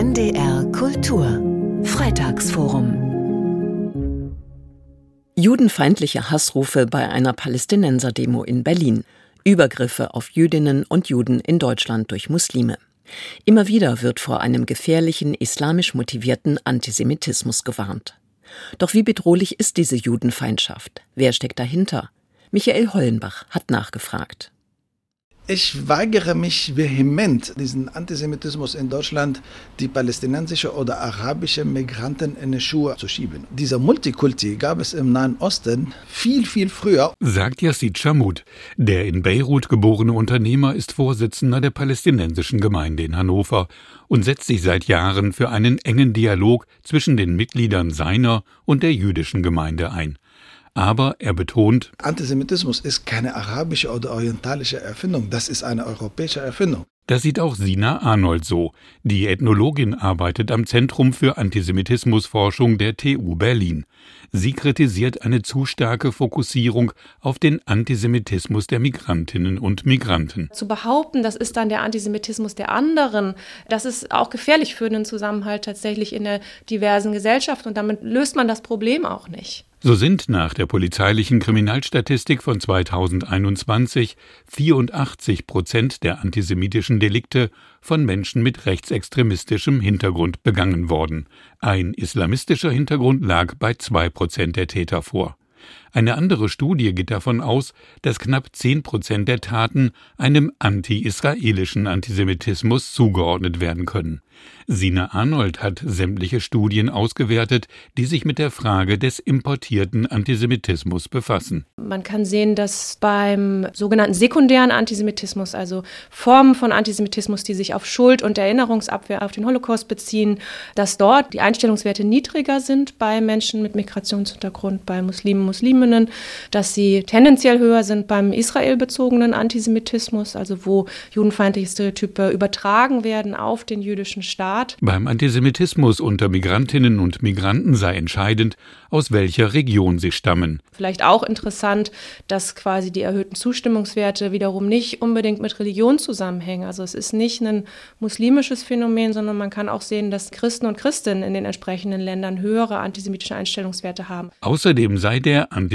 NDR Kultur Freitagsforum Judenfeindliche Hassrufe bei einer Palästinenser-Demo in Berlin. Übergriffe auf Jüdinnen und Juden in Deutschland durch Muslime. Immer wieder wird vor einem gefährlichen islamisch motivierten Antisemitismus gewarnt. Doch wie bedrohlich ist diese Judenfeindschaft? Wer steckt dahinter? Michael Hollenbach hat nachgefragt. Ich weigere mich vehement, diesen Antisemitismus in Deutschland die palästinensische oder arabische Migranten in die Schuhe zu schieben. Dieser Multikulti gab es im Nahen Osten viel, viel früher. Sagt Yassid Chamut. Der in Beirut geborene Unternehmer ist Vorsitzender der palästinensischen Gemeinde in Hannover und setzt sich seit Jahren für einen engen Dialog zwischen den Mitgliedern seiner und der jüdischen Gemeinde ein. Aber er betont, Antisemitismus ist keine arabische oder orientalische Erfindung, das ist eine europäische Erfindung. Das sieht auch Sina Arnold so. Die Ethnologin arbeitet am Zentrum für Antisemitismusforschung der TU Berlin. Sie kritisiert eine zu starke Fokussierung auf den Antisemitismus der Migrantinnen und Migranten. Zu behaupten, das ist dann der Antisemitismus der anderen, das ist auch gefährlich für den Zusammenhalt tatsächlich in der diversen Gesellschaft und damit löst man das Problem auch nicht. So sind nach der polizeilichen Kriminalstatistik von 2021 84 Prozent der antisemitischen Delikte von Menschen mit rechtsextremistischem Hintergrund begangen worden. Ein islamistischer Hintergrund lag bei zwei Prozent der Täter vor. Eine andere Studie geht davon aus, dass knapp zehn Prozent der Taten einem anti-israelischen Antisemitismus zugeordnet werden können. Sina Arnold hat sämtliche Studien ausgewertet, die sich mit der Frage des importierten Antisemitismus befassen. Man kann sehen, dass beim sogenannten sekundären Antisemitismus, also Formen von Antisemitismus, die sich auf Schuld und Erinnerungsabwehr auf den Holocaust beziehen, dass dort die Einstellungswerte niedriger sind bei Menschen mit Migrationshintergrund, bei Muslimen, Musliminnen, dass sie tendenziell höher sind beim israelbezogenen Antisemitismus, also wo judenfeindliche Stereotype übertragen werden auf den jüdischen Staat. Beim Antisemitismus unter Migrantinnen und Migranten sei entscheidend, aus welcher Region sie stammen. Vielleicht auch interessant, dass quasi die erhöhten Zustimmungswerte wiederum nicht unbedingt mit Religion zusammenhängen. Also es ist nicht ein muslimisches Phänomen, sondern man kann auch sehen, dass Christen und Christinnen in den entsprechenden Ländern höhere antisemitische Einstellungswerte haben. Außerdem sei der Antisemitismus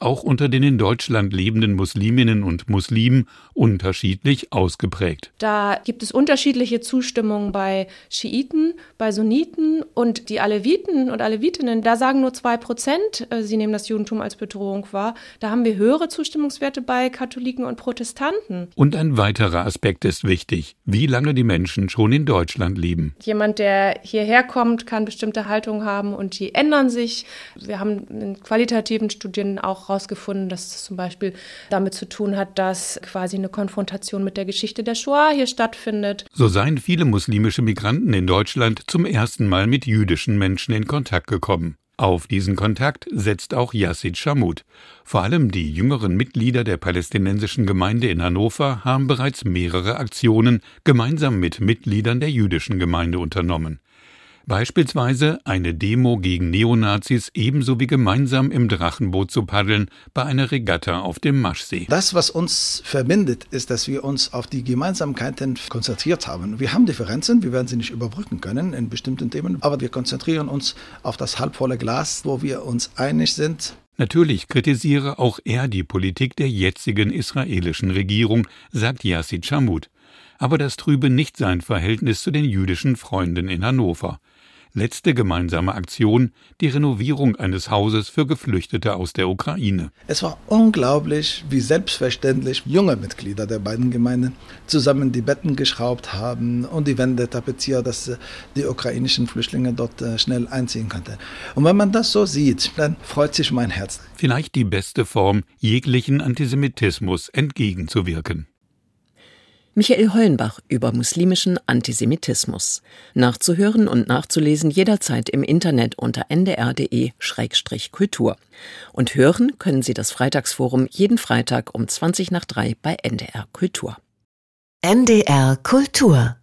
auch unter den in Deutschland lebenden Musliminnen und Muslimen unterschiedlich ausgeprägt. Da gibt es unterschiedliche Zustimmungen bei Schiiten, bei Sunniten und die Aleviten und Alevitinnen, da sagen nur zwei Prozent, äh, sie nehmen das Judentum als Bedrohung wahr. Da haben wir höhere Zustimmungswerte bei Katholiken und Protestanten. Und ein weiterer Aspekt ist wichtig, wie lange die Menschen schon in Deutschland leben. Jemand, der hierher kommt, kann bestimmte Haltungen haben und die ändern sich. Wir haben in qualitativen Studien auch herausgefunden, dass es zum Beispiel damit zu tun hat, dass quasi eine Konfrontation mit der Geschichte der Shoah hier stattfindet. So seien viele muslimische Migranten in Deutschland zum ersten Mal mit jüdischen Menschen in Kontakt gekommen. Auf diesen Kontakt setzt auch Yassid Shamut. Vor allem die jüngeren Mitglieder der palästinensischen Gemeinde in Hannover haben bereits mehrere Aktionen gemeinsam mit Mitgliedern der jüdischen Gemeinde unternommen. Beispielsweise eine Demo gegen Neonazis ebenso wie gemeinsam im Drachenboot zu paddeln bei einer Regatta auf dem Maschsee. Das, was uns verbindet, ist, dass wir uns auf die Gemeinsamkeiten konzentriert haben. Wir haben Differenzen, wir werden sie nicht überbrücken können in bestimmten Themen, aber wir konzentrieren uns auf das halbvolle Glas, wo wir uns einig sind. Natürlich kritisiere auch er die Politik der jetzigen israelischen Regierung, sagt Yassid Shamut. Aber das trübe nicht sein Verhältnis zu den jüdischen Freunden in Hannover letzte gemeinsame Aktion die Renovierung eines Hauses für Geflüchtete aus der Ukraine. Es war unglaublich, wie selbstverständlich junge Mitglieder der beiden Gemeinden zusammen die Betten geschraubt haben und die Wände tapeziert, dass die ukrainischen Flüchtlinge dort äh, schnell einziehen könnten. Und wenn man das so sieht, dann freut sich mein Herz. Vielleicht die beste Form, jeglichen Antisemitismus entgegenzuwirken. Michael Hollenbach über muslimischen Antisemitismus. Nachzuhören und nachzulesen jederzeit im Internet unter ndr.de-kultur. Und hören können Sie das Freitagsforum jeden Freitag um 20 nach 3 bei NDR Kultur. NDR Kultur